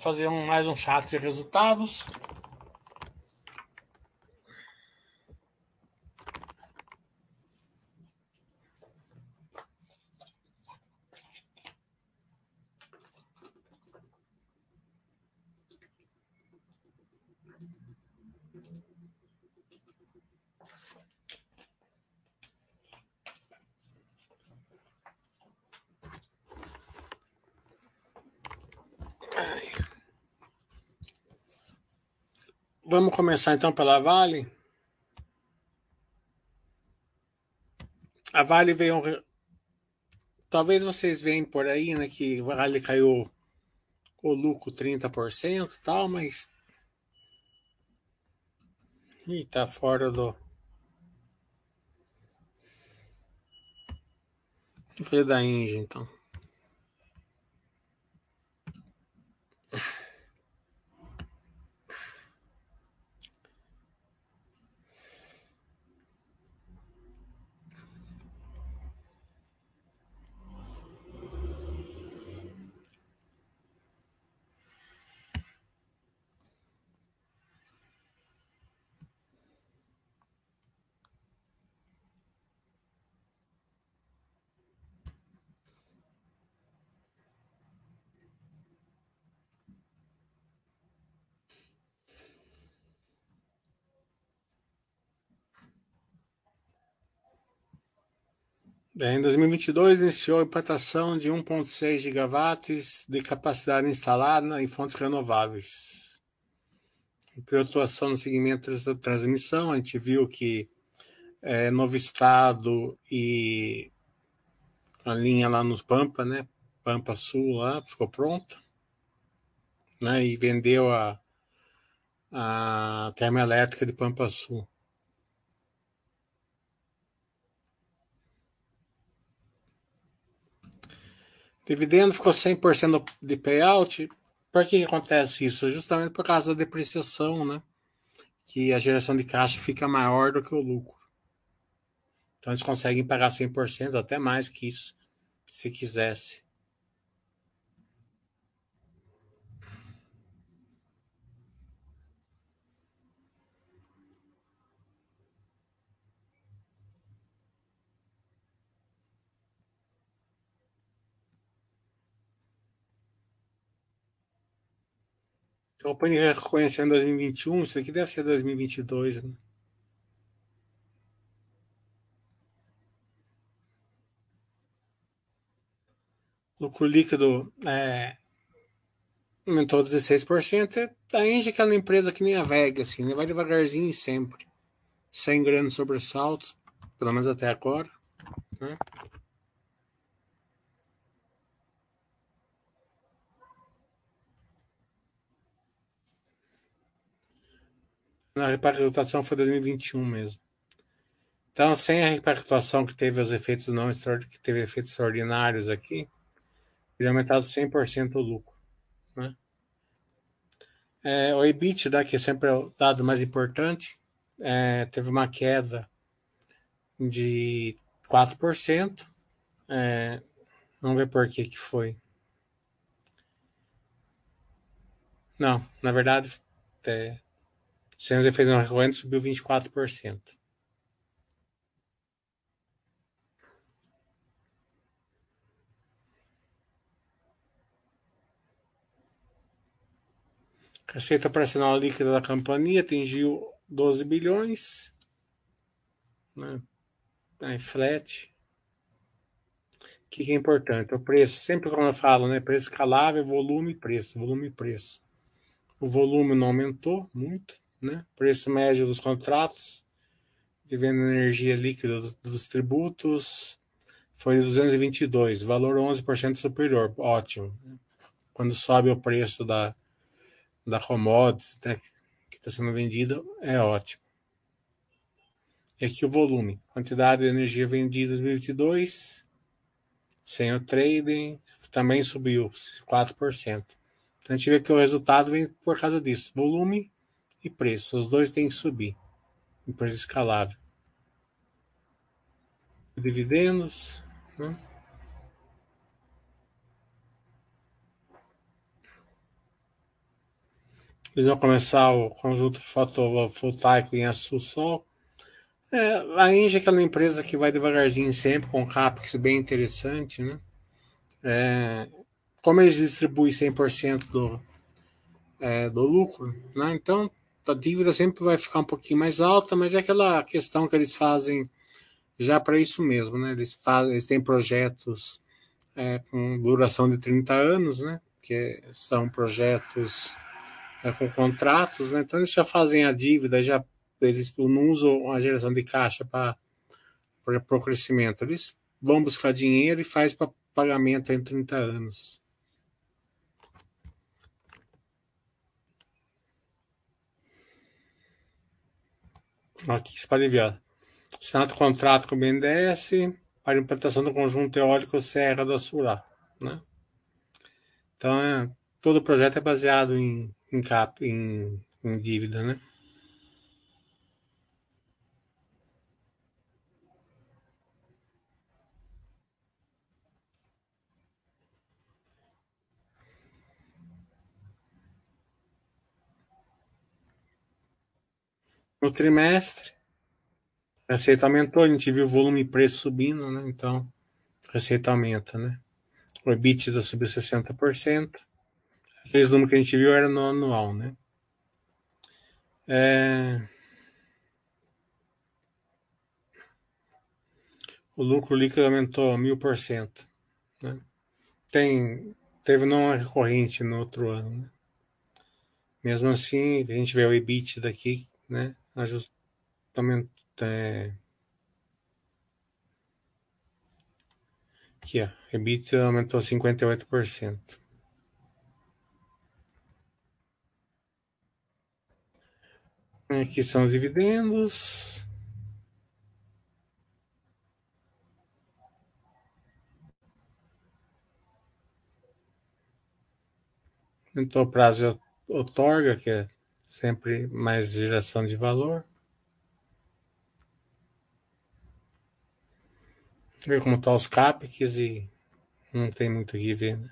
fazer um, mais um chat de resultados. Vamos começar então pela Vale. A Vale veio. Talvez vocês veem por aí, né, que a Vale caiu o lucro 30% e tal, mas. Ih, tá fora do. Vou da Inge, então. Em 2022, iniciou a implantação de 1,6 gigawatts de capacidade instalada em fontes renováveis. Atuação no segmento da transmissão, a gente viu que é, Novo Estado e a linha lá nos Pampa, né? Pampa Sul lá, ficou pronta. Né? E vendeu a, a termoelétrica de Pampa Sul. Dividendo ficou 100% de payout. Por que acontece isso? Justamente por causa da depreciação, né? Que a geração de caixa fica maior do que o lucro. Então eles conseguem pagar 100%, até mais que isso, se quisesse. Então, o Pani reconheceu em 2021, isso aqui deve ser 2022, né? Lucro líquido é, aumentou 16%. A Engie é aquela empresa que nem a Vega, assim, né? vai devagarzinho sempre, sem grandes sobressaltos, pelo menos até agora. Né? Na repactuação foi 2021 mesmo. Então, sem a repactuação que teve os efeitos não que teve efeitos extraordinários aqui, teria aumentado 100% o lucro. Né? É, o EBITDA, que é sempre o dado mais importante, é, teve uma queda de 4%. É, vamos ver por que, que foi. Não, na verdade, é, sem os efeitos não recorrentes, subiu 24%. Receita operacional líquida da companhia atingiu 12 bilhões. Né? Tá flat. O que, que é importante? O preço. Sempre como eu falo, né? Preço escalável, volume e preço. Volume e preço. O volume não aumentou muito né? preço médio dos contratos de venda de energia líquida dos, tributos foi 222, valor 11% superior, ótimo. Quando sobe o preço da, da commodity né, que está sendo vendida, é ótimo. E aqui o volume, quantidade de energia vendida em 2022, sem o trading, também subiu 4%. Então a gente vê que o resultado vem por causa disso, volume e preço. Os dois têm que subir. Empresa escalável. Dividendos. Né? Eles vão começar o conjunto fotovoltaico em aço sol. É, a Engie é aquela empresa que vai devagarzinho sempre, com CAPEX bem interessante, né? É, como eles distribuem 100% do, é, do lucro, né? Então a dívida sempre vai ficar um pouquinho mais alta, mas é aquela questão que eles fazem já para isso mesmo, né? Eles, fazem, eles têm projetos é, com duração de 30 anos, né? Que são projetos é, com contratos, né? Então eles já fazem a dívida, já eles não usam a geração de caixa para o crescimento. Eles vão buscar dinheiro e faz para pagamento em 30 anos. Aqui, você pode ver. Assinado contrato com o BNDES para implantação do conjunto eólico Serra do Açurá. Né? Então, é, todo o projeto é baseado em, em, cap, em, em dívida, né? No trimestre, receita aumentou, a gente viu o volume e preço subindo, né? Então, receita aumenta, né? O EBITDA subiu 60%. Aqueles números que a gente viu era no anual, né? É... O lucro líquido aumentou mil por cento. Né? Tem, teve não recorrente no outro ano. Né? Mesmo assim, a gente vê o EBIT daqui, né? Ajustamento. É... Aqui, ó. EBIT aumentou 58%. Aqui são os dividendos. Aumentou o prazo de outorga, que é sempre mais geração de valor. Ver como estão tá os CAPEX e não tem muito aqui ver, né?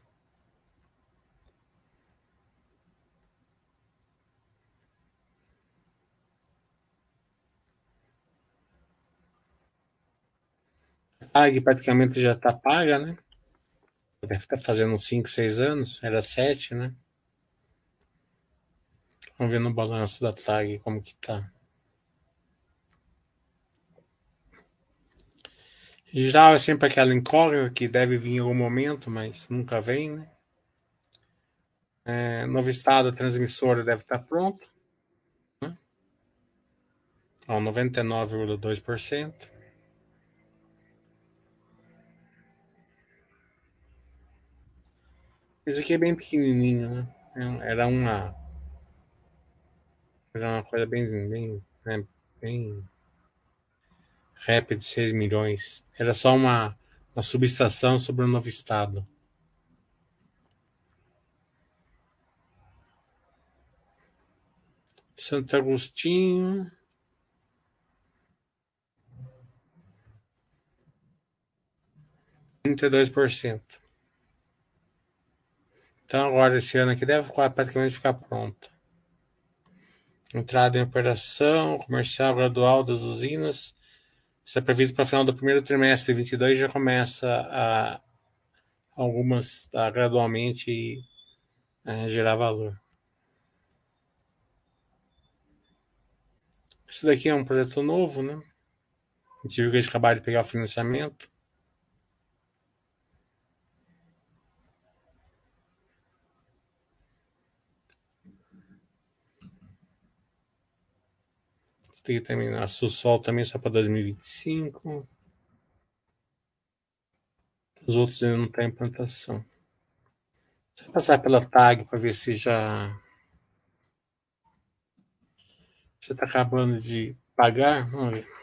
PAG praticamente já está paga, né? Deve estar tá fazendo uns 5, 6 anos, era 7, né? Vamos ver no balanço da TAG como que tá. Em geral é sempre aquela incógnita que deve vir em algum momento, mas nunca vem, né? É, novo estado, transmissora deve estar tá pronto. Né? 99,2%. Esse aqui é bem pequenininho, né? É, era uma era uma coisa bem bem, né, bem rap de 6 milhões. Era só uma, uma subestação sobre o novo estado. Santo Agostinho. Trinta e dois por cento. Então agora esse ano aqui deve praticamente ficar pronto. Entrada em operação comercial gradual das usinas. Isso é previsto para o final do primeiro trimestre de 22 já começa a algumas a gradualmente a gerar valor. Isso daqui é um projeto novo, né? A gente viu que eles acabaram de pegar o financiamento. Tem que terminar. Sussol também só para 2025. Os outros ainda não estão em implantação. Deixa eu passar pela tag para ver se já. Você está acabando de pagar? Vamos ver.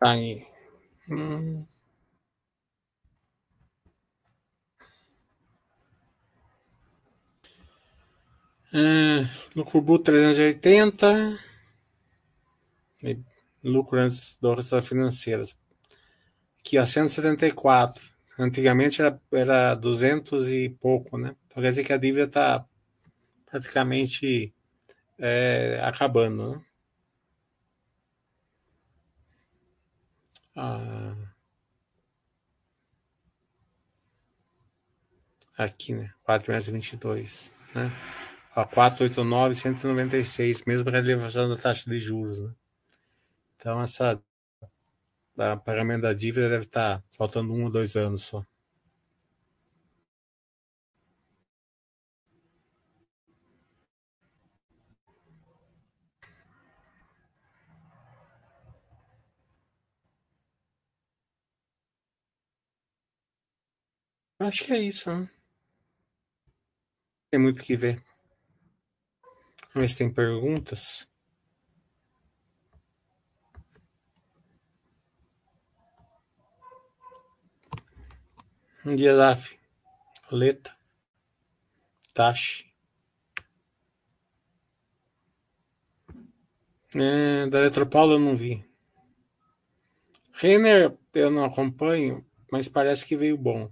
Aí. Hum. É, lucro bruto 380. Lucro antes do resultado financeiro. Aqui, ó, 174. Antigamente era, era 200 e pouco, né? Então quer dizer que a dívida está praticamente é, acabando, né? Ah, aqui, né? 4 meses 22, né? A 489, 196, mesmo a elevação da taxa de juros, né? Então, essa a pagamento da dívida deve estar faltando um ou dois anos só. Acho que é isso, né? Tem muito o que ver. Se tem perguntas. Dia DAF. Oleta. Tashi. É, da Eletropaulo eu não vi. Renner eu não acompanho, mas parece que veio bom.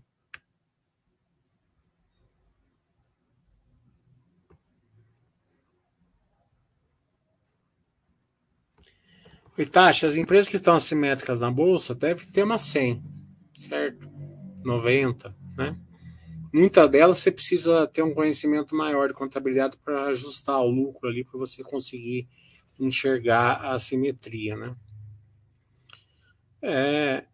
Itachi, as empresas que estão assimétricas na bolsa devem ter uma 100, certo? 90, né? Muitas delas você precisa ter um conhecimento maior de contabilidade para ajustar o lucro ali, para você conseguir enxergar a assimetria, né? É,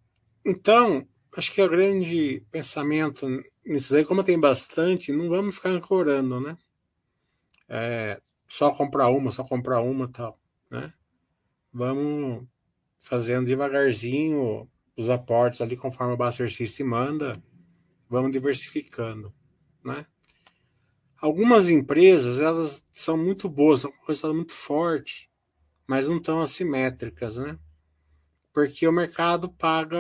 então, acho que o grande pensamento nisso daí, como tem bastante, não vamos ficar ancorando, né? É, só comprar uma, só comprar uma tal, né? Vamos fazendo devagarzinho os aportes ali conforme o Buster System manda, vamos diversificando, né? Algumas empresas, elas são muito boas, são um resultado muito forte, mas não estão assimétricas, né? Porque o mercado paga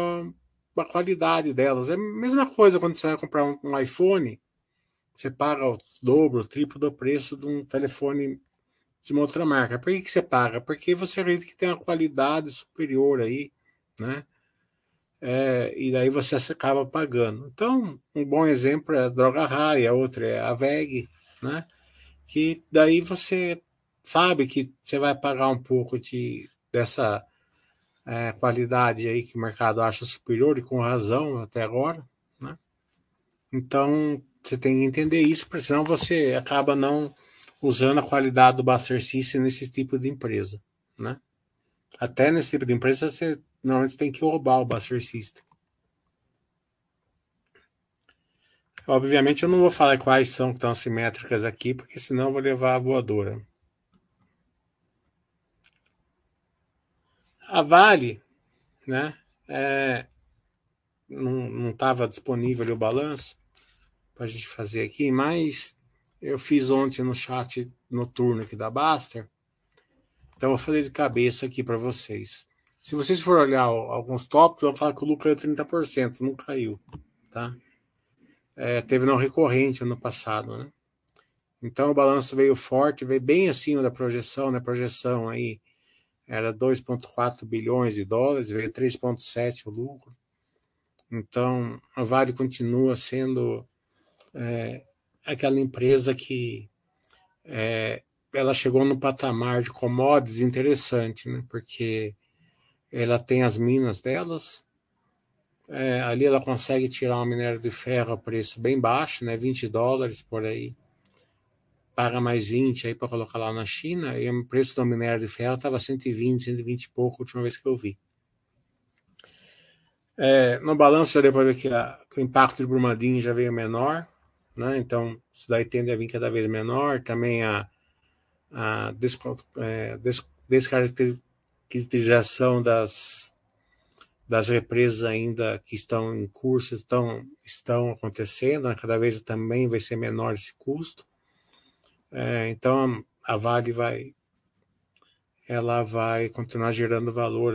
a qualidade delas. É a mesma coisa quando você vai comprar um iPhone, você paga o dobro, o triplo do preço de um telefone de uma outra marca. Por que, que você paga? Porque você acredita que tem uma qualidade superior aí, né? É, e daí você acaba pagando. Então, um bom exemplo é a Droga Raia, outra é a VEG, né? Que daí você sabe que você vai pagar um pouco de, dessa é, qualidade aí que o mercado acha superior e com razão até agora, né? Então, você tem que entender isso, porque senão você acaba não usando a qualidade do Buster System nesse tipo de empresa, né? Até nesse tipo de empresa você normalmente tem que roubar o Buster System. Obviamente eu não vou falar quais são que estão simétricas aqui, porque senão eu vou levar a voadora. A Vale, né? É, não estava disponível o balanço para a gente fazer aqui, mas eu fiz ontem no chat noturno aqui da Baster. Então eu fazer de cabeça aqui para vocês. Se vocês forem olhar alguns tópicos, eu vou falar que o lucro é 30%, não caiu, tá? É, teve não recorrente ano passado, né? Então o balanço veio forte, veio bem acima da projeção, né? Projeção aí era 2,4 bilhões de dólares, veio 3,7 o lucro. Então a Vale continua sendo é, aquela empresa que é, ela chegou no patamar de commodities interessante, né? Porque ela tem as minas delas, é, ali ela consegue tirar um minério de ferro a preço bem baixo, né? 20 dólares por aí. Paga mais 20 aí para colocar lá na China, e o preço do minério de ferro estava 120, 120 e pouco a última vez que eu vi. É, no balanço já para ver que, a, que, o impacto de Brumadinho já veio menor, né? Então, isso daí tende a vir cada vez menor. Também a, a é, des, descaracterização das, das represas ainda que estão em curso estão, estão acontecendo, né? cada vez também vai ser menor esse custo. É, então, a Vale vai ela vai continuar gerando valor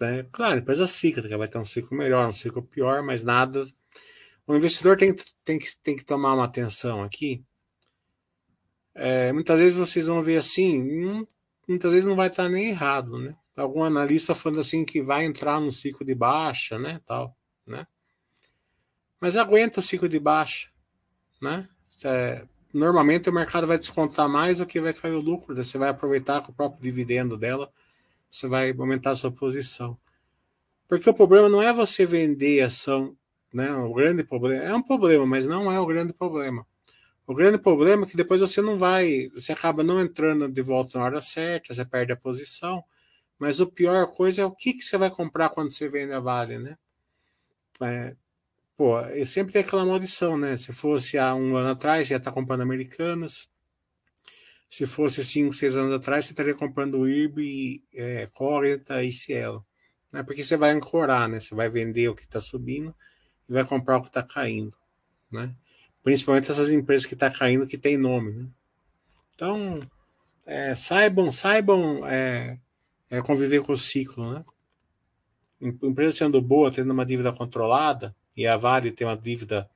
Né? Claro, empresa cíclica vai ter um ciclo melhor, um ciclo pior, mas nada. O investidor tem, tem, que, tem que tomar uma atenção aqui. É, muitas vezes vocês vão ver assim, muitas vezes não vai estar nem errado, né? Algum analista falando assim que vai entrar num ciclo de baixa, né, tal, né? Mas aguenta o ciclo de baixa, né? É, normalmente o mercado vai descontar mais do que vai cair o lucro, você vai aproveitar com o próprio dividendo dela, você vai aumentar a sua posição. Porque o problema não é você vender ação, né? O grande problema é um problema, mas não é o grande problema. O grande problema é que depois você não vai, você acaba não entrando de volta na hora certa, você perde a posição. Mas o pior coisa é o que, que você vai comprar quando você vende a Vale, né? É, pô, eu sempre tenho aquela maldição, né? Se fosse há um ano atrás, ia estar comprando Americanas. Se fosse cinco, seis anos atrás, você estaria comprando IRB, é, e Cielo. Né? Porque você vai ancorar, né? Você vai vender o que está subindo e vai comprar o que está caindo, né? Principalmente essas empresas que estão tá caindo que tem nome, né? Então, é, saibam, saibam é, é, conviver com o ciclo, né? Empresa sendo boa, tendo uma dívida controlada, e a Vale tem uma dívida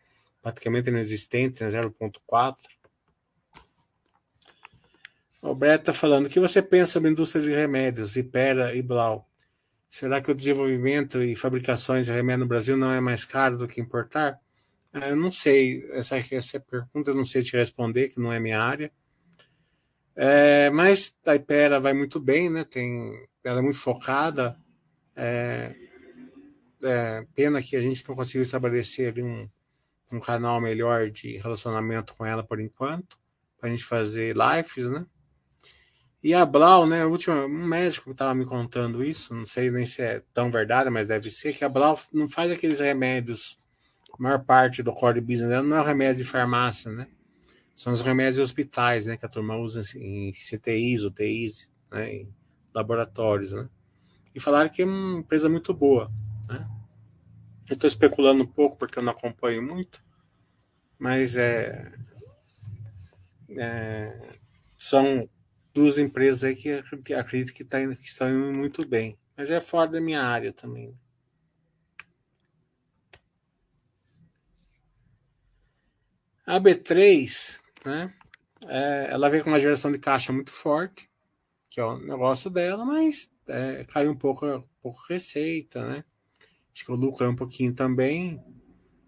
praticamente inexistente, né, 0,4. O Brett está falando, o que você pensa sobre a indústria de remédios, Ipera e Blau? Será que o desenvolvimento e fabricações de remédio no Brasil não é mais caro do que importar? Eu não sei, essa, essa pergunta eu não sei te responder, que não é minha área. É, mas a Ipera vai muito bem, né? Tem, ela é muito focada. É, é, pena que a gente não conseguiu estabelecer um, um canal melhor de relacionamento com ela por enquanto, para a gente fazer lives, né? E a Blau, né? Último, um médico estava me contando isso, não sei nem se é tão verdade, mas deve ser, que a Blau não faz aqueles remédios, a maior parte do core business dela não é o remédio de farmácia, né? são os remédios de hospitais, né, que a turma usa em CTIs, UTIs, né, em laboratórios, né. E falaram que é uma empresa muito boa, né. Eu estou especulando um pouco porque eu não acompanho muito, mas é, é são duas empresas aí que, acredito que, tá, que estão indo muito bem, mas é fora da minha área também. A B3 né? É, ela vem com uma geração de caixa muito forte, que é o negócio dela, mas é, caiu um pouco, um pouco receita, né? Acho que o lucro é um pouquinho também.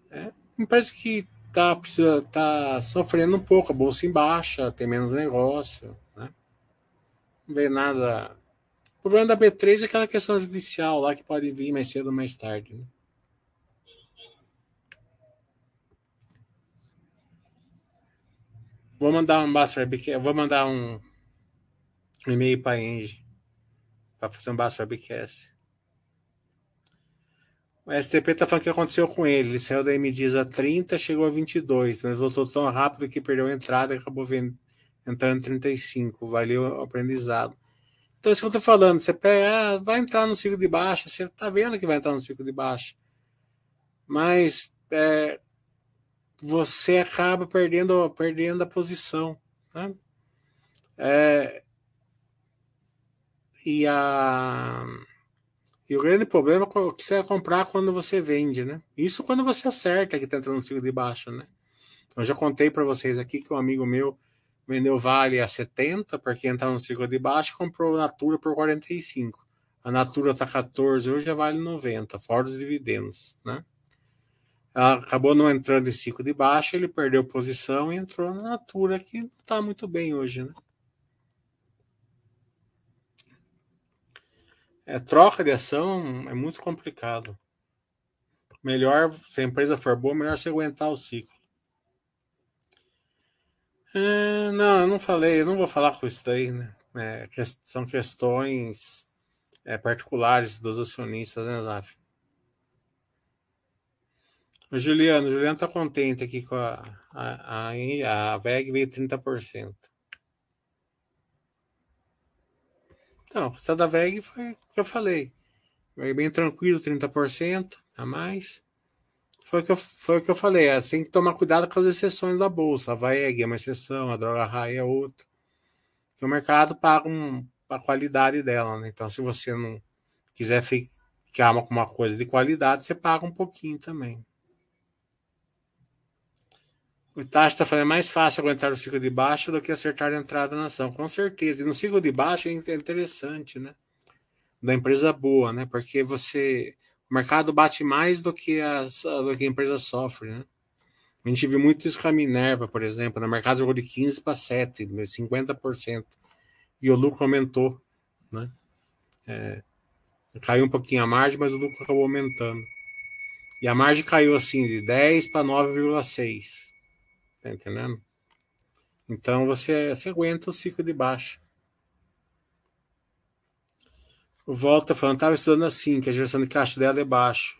É, empresa que tá, precisa, tá sofrendo um pouco, a bolsa em baixa, tem menos negócio, vê nada. O problema da B3 é aquela questão judicial lá que pode vir mais cedo ou mais tarde, né? Vou mandar um Webcast, vou mandar um, e-mail para a Engie para fazer um Basta Webcast. O STP tá falando o que aconteceu com ele. Ele saiu da MDIS a 30, chegou a 22, mas voltou tão rápido que perdeu a entrada e acabou vendo, entrando em 35. Valeu o aprendizado. Então, isso que eu tô falando. Você pega, ah, vai entrar no ciclo de baixa, você tá vendo que vai entrar no ciclo de baixa. Mas é, você acaba perdendo, perdendo a posição. Né? É, e, a, e o grande problema é que você vai comprar quando você vende, né? Isso quando você acerta que está entrando no ciclo de baixa, né? Eu já contei para vocês aqui que um amigo meu vendeu Vale a 70 porque entrar no ciclo de baixo comprou Natura por 45. A Natura está 14, hoje já vale 90, fora os dividendos, né? Ela acabou não entrando em ciclo de baixa, ele perdeu posição e entrou na Natura, que não está muito bem hoje. Né? É, troca de ação é muito complicado. Melhor, se a empresa for boa, melhor você aguentar o ciclo. É, não, eu não falei, eu não vou falar com isso daí, né? É, são questões é, particulares dos acionistas, né, Zaf? O Juliano, o Juliano tá contente aqui com a, a, a, a VEG veio 30%. Então, o resultado da VEG foi o que eu falei. Veio bem tranquilo, 30% a mais. Foi o que eu, foi o que eu falei. É, tem que tomar cuidado com as exceções da bolsa. A VEG é uma exceção, a droga RAI é outra. Porque o mercado paga um, a qualidade dela, né? Então, se você não quiser que ama uma coisa de qualidade, você paga um pouquinho também. O Itachi está falando é mais fácil aguentar o ciclo de baixa do que acertar a entrada na ação. Com certeza. E no ciclo de baixa é interessante, né? Da empresa boa, né? Porque você. O mercado bate mais do que, as, do que a empresa sofre, né? A gente viu muito isso com a Minerva, por exemplo. No mercado jogou de 15 para 7, 50%. E o lucro aumentou, né? É, caiu um pouquinho a margem, mas o lucro acabou aumentando. E a margem caiu assim de 10 para 9,6. Tá entendendo? Então você, você aguenta o ciclo de baixa. O Volta falando, estava estudando assim, que a geração de caixa dela é baixo.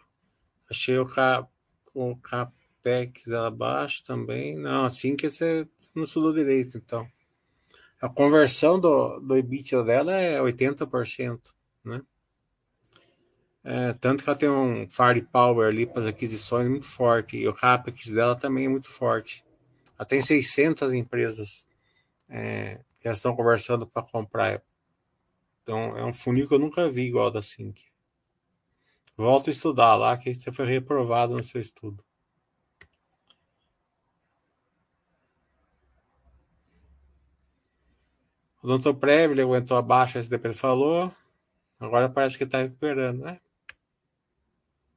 Achei o, cap, o capex dela baixo também. Não, assim que você não estudou direito, então. A conversão do, do EBITDA dela é 80%, né? É, tanto que ela tem um firepower ali para as aquisições muito forte. E o CAPEX dela também é muito forte. Ela tem 600 empresas é, que elas estão conversando para comprar. Então, é um funil que eu nunca vi igual da Sync. Volta a estudar lá, que você foi reprovado no seu estudo. O doutor Prévio aguentou abaixo, esse SDP falou. Agora parece que está recuperando, né?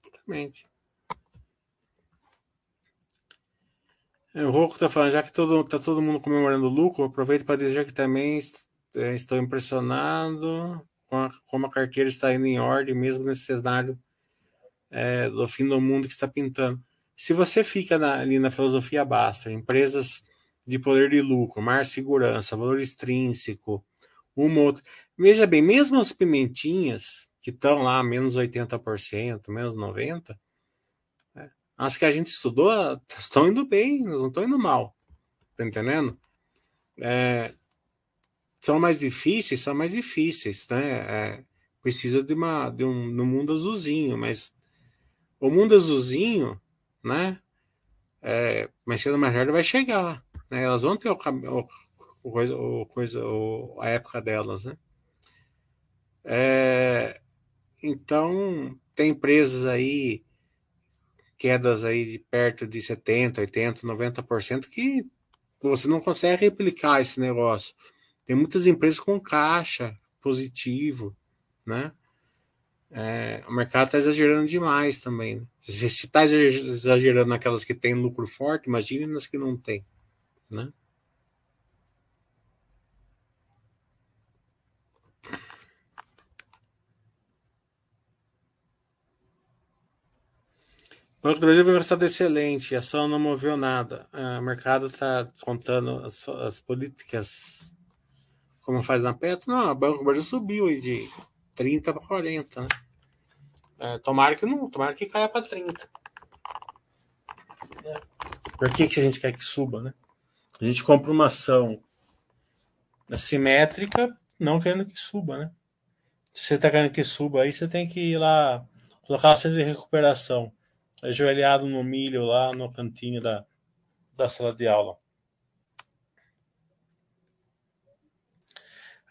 Exatamente. O Rocco está falando, já que todo, tá todo mundo comemorando o lucro, aproveito para dizer que também é, estou impressionado com a, como a carteira está indo em ordem, mesmo nesse cenário é, do fim do mundo que está pintando. Se você fica na, ali na filosofia basta, empresas de poder de lucro, mais segurança, valor extrínseco, uma outra. Veja bem, mesmo as pimentinhas, que estão lá menos 80%, menos 90%, né? as que a gente estudou estão indo bem, não estão indo mal. Tá entendendo? É, são mais difíceis, são mais difíceis, né? É, precisa de, uma, de um no mundo azulzinho, mas o mundo azulzinho, né? É, mais cedo ou mais tarde vai chegar, né? Elas vão ter o, o, o coisa, o coisa, o, a época delas, né? É, então, tem empresas aí, quedas aí de perto de 70%, 80%, 90%, que você não consegue replicar esse negócio. Tem muitas empresas com caixa positivo, né? É, o mercado está exagerando demais também. Né? Se está exagerando naquelas que têm lucro forte, imagine nas que não tem, né? O Banco do Brasil foi um resultado excelente, a ação não moveu nada. O mercado está descontando as, as, políticas como faz na Petro. Não, o Banco do Brasil subiu de 30 para 40. Né? É, tomara que não, tomara que caia para 30. É. Por que, que a gente quer que suba, né? A gente compra uma ação assimétrica, não querendo que suba, né? Se você está querendo que suba aí, você tem que ir lá colocar a de recuperação ajoelhado no milho lá no cantinho da, da sala de aula.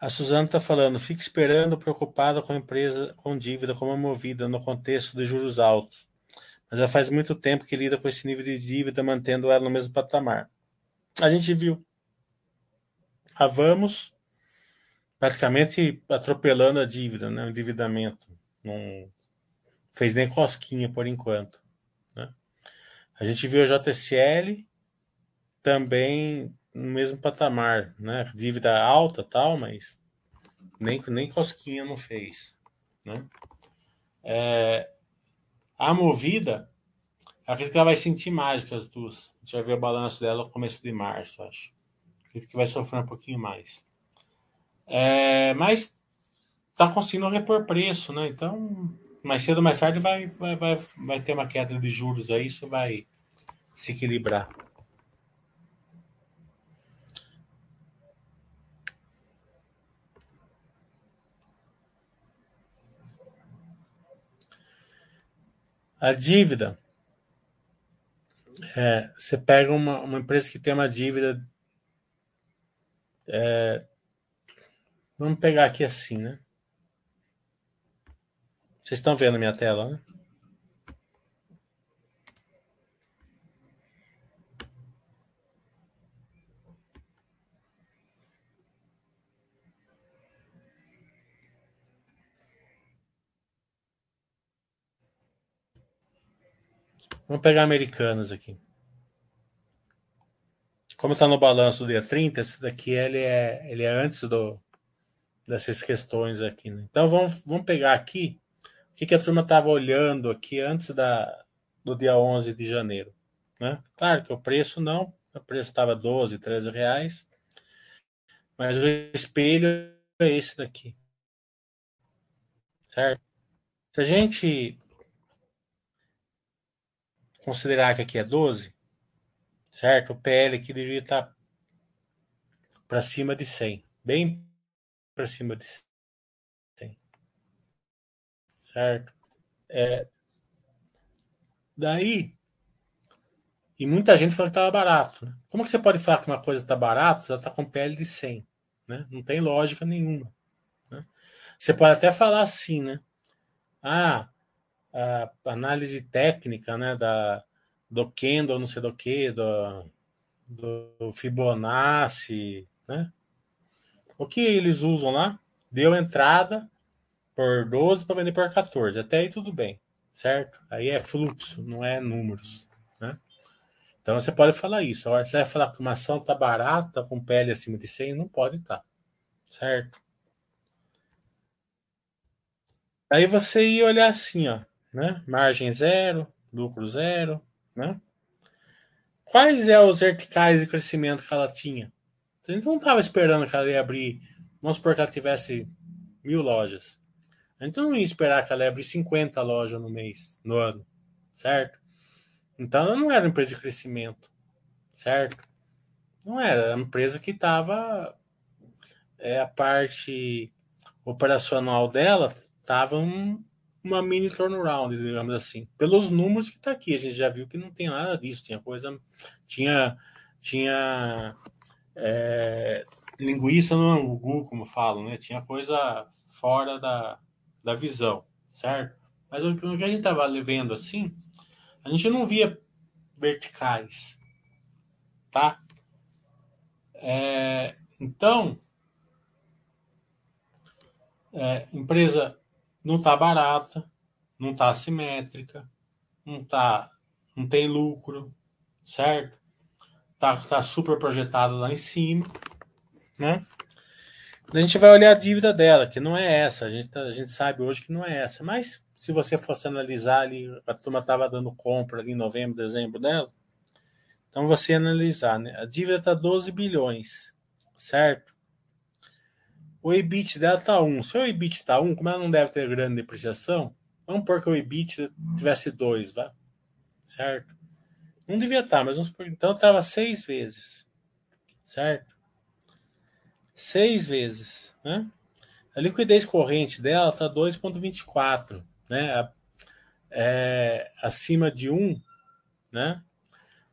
A Suzana está falando, fica esperando, preocupada com a empresa com dívida como movida no contexto de juros altos. Mas já faz muito tempo que lida com esse nível de dívida, mantendo ela no mesmo patamar. A gente viu. A Vamos praticamente atropelando a dívida, né? o endividamento. Não fez nem cosquinha por enquanto. A gente viu a JSL também no mesmo patamar, né? Dívida alta tal, mas nem, nem cosquinha não fez. Né? É, a movida, acredito que ela vai sentir mais que as duas. A gente vai ver o balanço dela no começo de março, acho. Acredito que vai sofrer um pouquinho mais. É, mas tá conseguindo repor preço, né? Então mais cedo ou mais tarde vai, vai, vai, vai ter uma queda de juros aí, isso vai se equilibrar. A dívida. É, você pega uma, uma empresa que tem uma dívida. É, vamos pegar aqui assim, né? Vocês estão vendo minha tela, né? Vamos pegar americanos aqui. Como está no balanço do dia 30, esse daqui ele é, ele é antes do, dessas questões aqui. Né? Então vamos, vamos pegar aqui o que, que a turma estava olhando aqui antes da, do dia 11 de janeiro. Né? Claro que o preço não, o preço estava 12, 13 reais, mas o espelho é esse daqui. Certo? Se a gente considerar que aqui é 12, certo? O PL aqui deveria estar para cima de 100, bem para cima de 100, certo? É, daí, e muita gente falou que estava barato. Né? Como que você pode falar que uma coisa está barata se ela está com PL de 100? Né? Não tem lógica nenhuma. Né? Você pode até falar assim, né? Ah, a análise técnica, né, da, do Kendall, não sei do que, do, do Fibonacci, né? O que eles usam lá? Deu entrada por 12 para vender por 14. Até aí tudo bem, certo? Aí é fluxo, não é números, né? Então você pode falar isso. Agora, você vai falar que uma ação está barata, com pele acima de 100, não pode estar, tá, certo? Aí você ia olhar assim, ó né? Margem zero, lucro zero, né? Quais é os verticais de crescimento que ela tinha? A gente não estava esperando que ela ia abrir, vamos supor que ela tivesse mil lojas. A gente não ia esperar que ela ia abrir 50 lojas no mês, no ano, certo? Então ela não era uma empresa de crescimento, certo? Não era, era uma empresa que estava. É, a parte operacional dela estava um, uma mini turnaround, digamos assim. Pelos números que está aqui, a gente já viu que não tem nada disso. Tinha coisa. Tinha. Tinha. É, linguiça no angu, como falam, né? Tinha coisa fora da, da visão, certo? Mas o que a gente estava vendo assim, a gente não via verticais, tá? É, então, é, empresa não está barata, não está assimétrica, não tá, não tem lucro, certo? Tá, tá super projetado lá em cima, né? A gente vai olhar a dívida dela, que não é essa. A gente, tá, a gente sabe hoje que não é essa. Mas se você fosse analisar ali, a turma estava dando compra ali em novembro, dezembro dela. Então você analisar, né? A dívida está 12 bilhões, certo? O EBIT dela está 1. Se o EBIT está 1, como ela não deve ter grande depreciação, vamos pôr que o EBIT tivesse 2, vá. Certo? Não devia estar, tá, mas vamos supor, então estava 6 vezes. Certo? 6 vezes, né? A liquidez corrente dela está 2,24, né? É, acima de 1, né?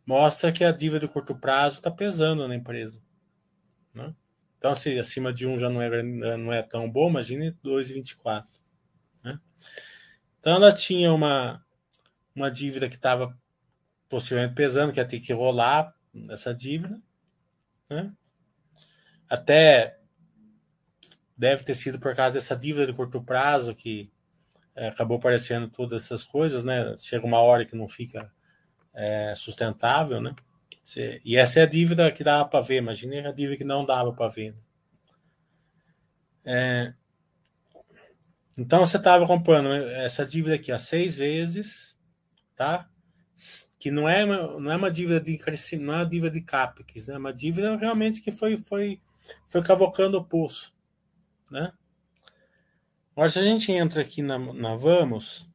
Mostra que a dívida de curto prazo está pesando na empresa. Então, se acima de 1 já não é, não é tão bom, imagine 2,24. Né? Então, ela tinha uma, uma dívida que estava possivelmente pesando, que ia ter que rolar essa dívida. Né? Até deve ter sido por causa dessa dívida de curto prazo que é, acabou aparecendo todas essas coisas, né? Chega uma hora que não fica é, sustentável, né? E essa é a dívida que dava para ver, imagine a dívida que não dava para ver. É, então você estava comprando essa dívida aqui a seis vezes, tá? Que não é uma, não é uma dívida de crescimento, não é uma dívida de CAPEX, né? É uma dívida realmente que foi, foi, foi cavocando o poço, né? Agora, se a gente entra aqui na, na Vamos,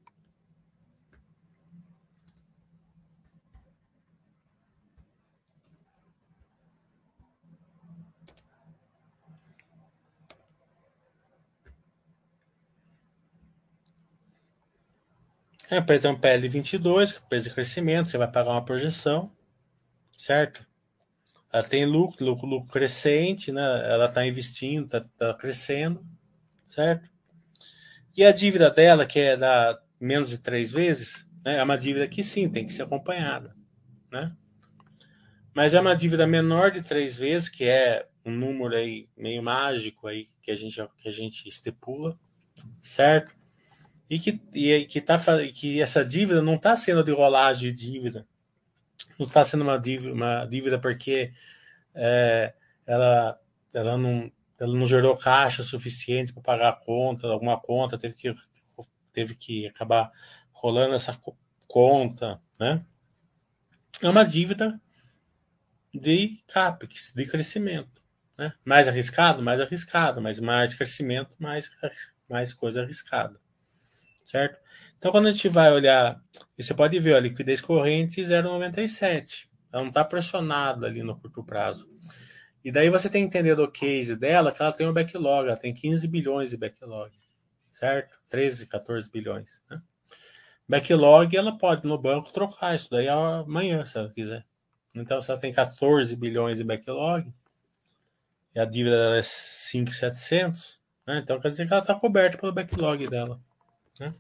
A empresa tem um PL 22, empresa de crescimento, você vai pagar uma projeção, certo? Ela tem lucro, lucro, lucro crescente, né? Ela está investindo, está tá crescendo, certo? E a dívida dela, que é da menos de três vezes, né, é uma dívida que sim, tem que ser acompanhada. Né? Mas é uma dívida menor de três vezes, que é um número aí meio mágico aí que a gente, que a gente estipula, certo? E que, e, que, tá, que essa dívida não está sendo de rolagem de dívida, não está sendo uma dívida, uma dívida porque é, ela, ela, não, ela não gerou caixa suficiente para pagar a conta, alguma conta teve que, teve que acabar rolando essa conta, né? É uma dívida de CAPEX, de crescimento. Né? Mais arriscado, mais arriscado, mas mais crescimento, mais, mais coisa arriscada. Certo? Então, quando a gente vai olhar, você pode ver a liquidez corrente 0,97. Ela não está pressionada ali no curto prazo. E daí você tem que entender do case dela que ela tem um backlog, ela tem 15 bilhões de backlog, certo? 13, 14 bilhões. Né? Backlog, ela pode no banco trocar isso daí amanhã, se ela quiser. Então, se ela tem 14 bilhões de backlog, e a dívida dela é 5,700, né? então quer dizer que ela está coberta pelo backlog dela. Né?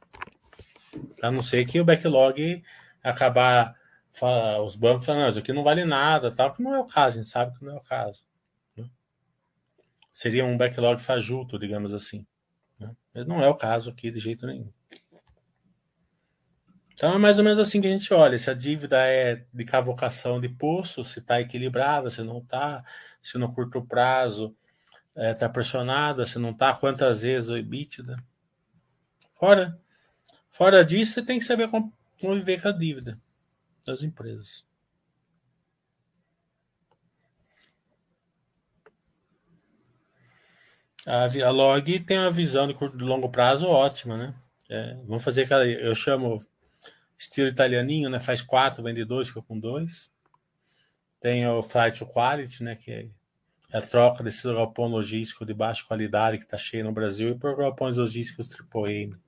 A não ser que o backlog acabar os bancos falando, isso aqui não vale nada, tal, que não é o caso, a gente sabe que não é o caso. Né? Seria um backlog fajuto, digamos assim. Né? Mas não é o caso aqui de jeito nenhum. Então é mais ou menos assim que a gente olha. Se a dívida é de cavocação de poço, se está equilibrada, se não está, se no curto prazo está é, tá pressionada, se não está, quantas vezes o EBITDA. Fora, fora disso, você tem que saber conviver com a dívida das empresas. A, a Log tem uma visão de curto de longo prazo ótima, né? É, vamos fazer aquela. Eu chamo estilo italianinho, né? Faz quatro, vende dois, fica com dois. Tem o Flight Quality, né? Que é a troca desse galpão logístico de baixa qualidade que está cheio no Brasil e por galpões logísticos AAA.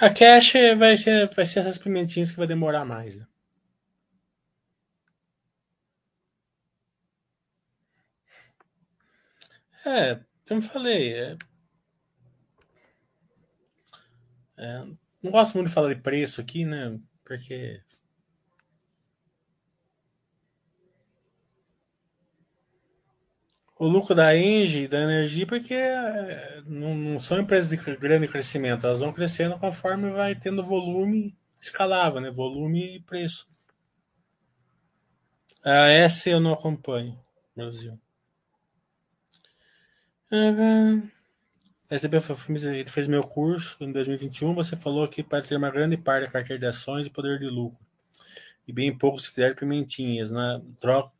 A cash vai ser, vai ser essas pimentinhas que vai demorar mais, né? É, como falei, é, é, não gosto muito de falar de preço aqui, né? Porque o lucro da Engie, da energia, porque é, não, não, são empresas de grande crescimento, elas vão crescendo conforme vai tendo volume escalável, né? Volume e preço. A S eu não acompanho, Brasil. Uhum. Ele fez meu curso em 2021. Você falou que para ter uma grande parte da carteira de ações e poder de lucro, e bem pouco se quiser pimentinhas. Na, troca,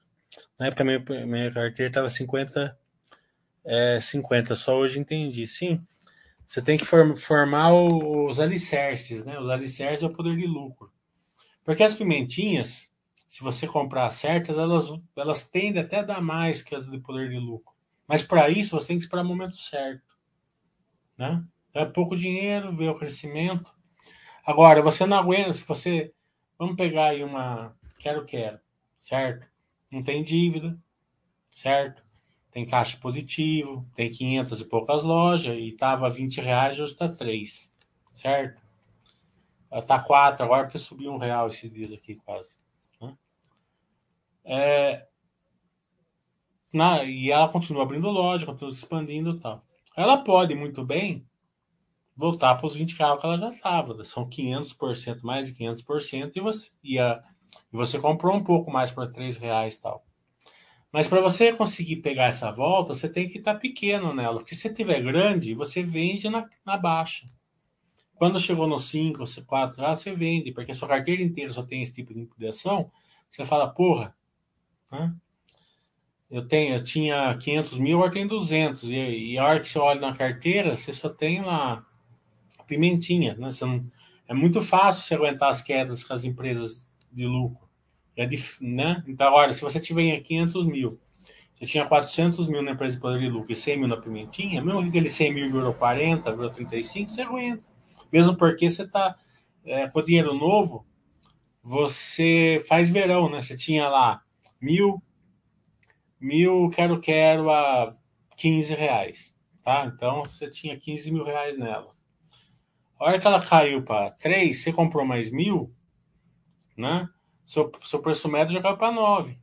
na época, minha, minha carteira estava 50, é, 50. Só hoje entendi. Sim, você tem que form, formar os alicerces, né? Os alicerces é o poder de lucro. Porque as pimentinhas, se você comprar certas, elas, elas tendem até a dar mais que as de poder de lucro. Mas para isso você tem que esperar o momento certo. Né? É pouco dinheiro, ver o crescimento. Agora, você não aguenta, se você. Vamos pegar aí uma. Quero, quero, certo? Não tem dívida, certo? Tem caixa positivo, tem 500 e poucas lojas e estava 20 reais, hoje está 3, certo? Está 4 agora porque subiu um real esses dias aqui quase. Né? É, na, e ela continua abrindo loja, continua se expandindo e tal. Ela pode muito bem voltar para os 20 reais que ela já estava. São 500% mais de 500% e você, e, a, e você comprou um pouco mais por 3 reais tal. Mas para você conseguir pegar essa volta, você tem que estar tá pequeno nela. Porque se tiver grande, você vende na, na baixa. Quando chegou no 5, 4 reais, você vende. Porque a sua carteira inteira só tem esse tipo de liquidação. Você fala, porra, né? Eu tenho, eu tinha 500 mil, agora tem 200. E, e a hora que você olha na carteira, você só tem lá pimentinha, né? Não, é muito fácil você aguentar as quedas com as empresas de lucro. É dif, né? Então, olha, se você tiver 500 mil, você tinha 400 mil na empresa de poder de lucro e 100 mil na pimentinha, mesmo que aquele 100 mil virou 40, virou 35, você aguenta. Mesmo porque você está é, com dinheiro novo, você faz verão, né? Você tinha lá mil mil quero quero a 15 reais, tá? Então você tinha 15 mil reais nela. A hora que ela caiu para 3, você comprou mais mil, né? Seu, seu preço médio já caiu para 9.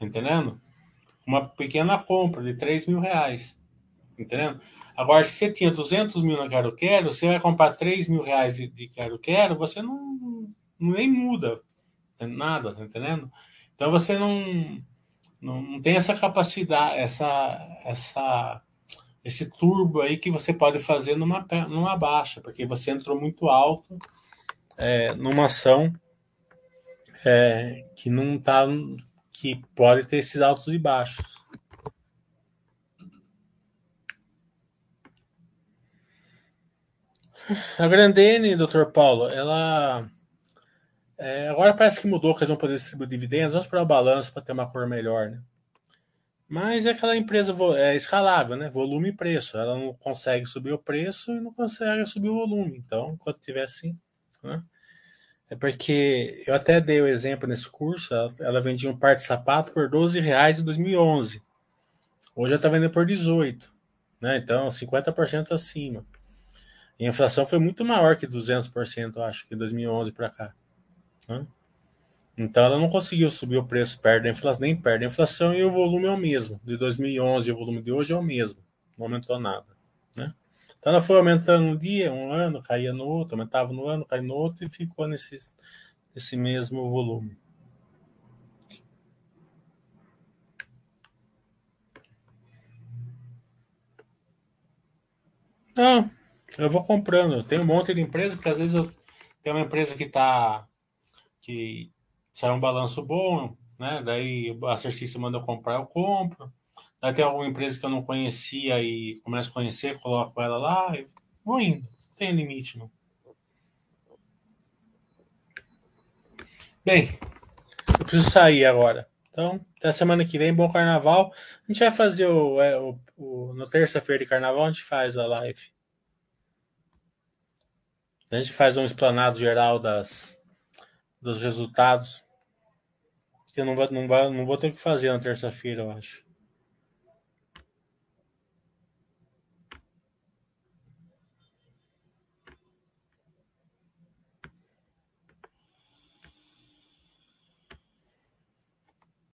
Entendendo? Uma pequena compra de 3 mil reais. Entendendo? Agora, se você tinha 200 mil na Quero Quero, você vai comprar 3 mil reais de Quero Quero, você não, não nem muda nada, tá entendendo? Então você não, não, não tem essa capacidade, essa, essa, esse turbo aí que você pode fazer numa, numa baixa, porque você entrou muito alto é, numa ação é, que não tá, que pode ter esses altos e baixos. A Grandene, doutor Paulo, ela é, agora parece que mudou que eles vão poder distribuir dividendos. Vamos para o balanço para ter uma cor melhor, né? Mas é aquela empresa é escalável, né? Volume e preço. Ela não consegue subir o preço e não consegue subir o volume. Então, enquanto tiver assim, né? É porque eu até dei o exemplo nesse curso. Ela, ela vendia um par de sapato por 12 reais em 2011. Hoje ela está vendendo por 18, né? Então, 50% acima. E a inflação foi muito maior que 200%, eu acho, que 2011 para cá. Né? Então ela não conseguiu subir o preço perto da inflação, nem perto da inflação, e o volume é o mesmo. De 2011 o volume de hoje é o mesmo. Não aumentou nada. Né? Então ela foi aumentando um dia, um ano, caía no outro, aumentava no ano, caía no outro e ficou nesse, nesse mesmo volume. Não, eu vou comprando. Eu tenho um monte de empresa, porque às vezes eu tenho uma empresa que está que sai um balanço bom, né? Daí a exercício manda eu comprar, eu compro. Tem alguma empresa que eu não conhecia e começo a conhecer, coloco ela lá e vou indo. Não tem limite, não. Bem, eu preciso sair agora. Então, até semana que vem, bom carnaval. A gente vai fazer o, é, o, o no terça-feira de carnaval, a gente faz a live. A gente faz um explanado geral das, dos resultados. Eu não vou, não, vai, não vou ter que fazer na terça-feira, eu acho.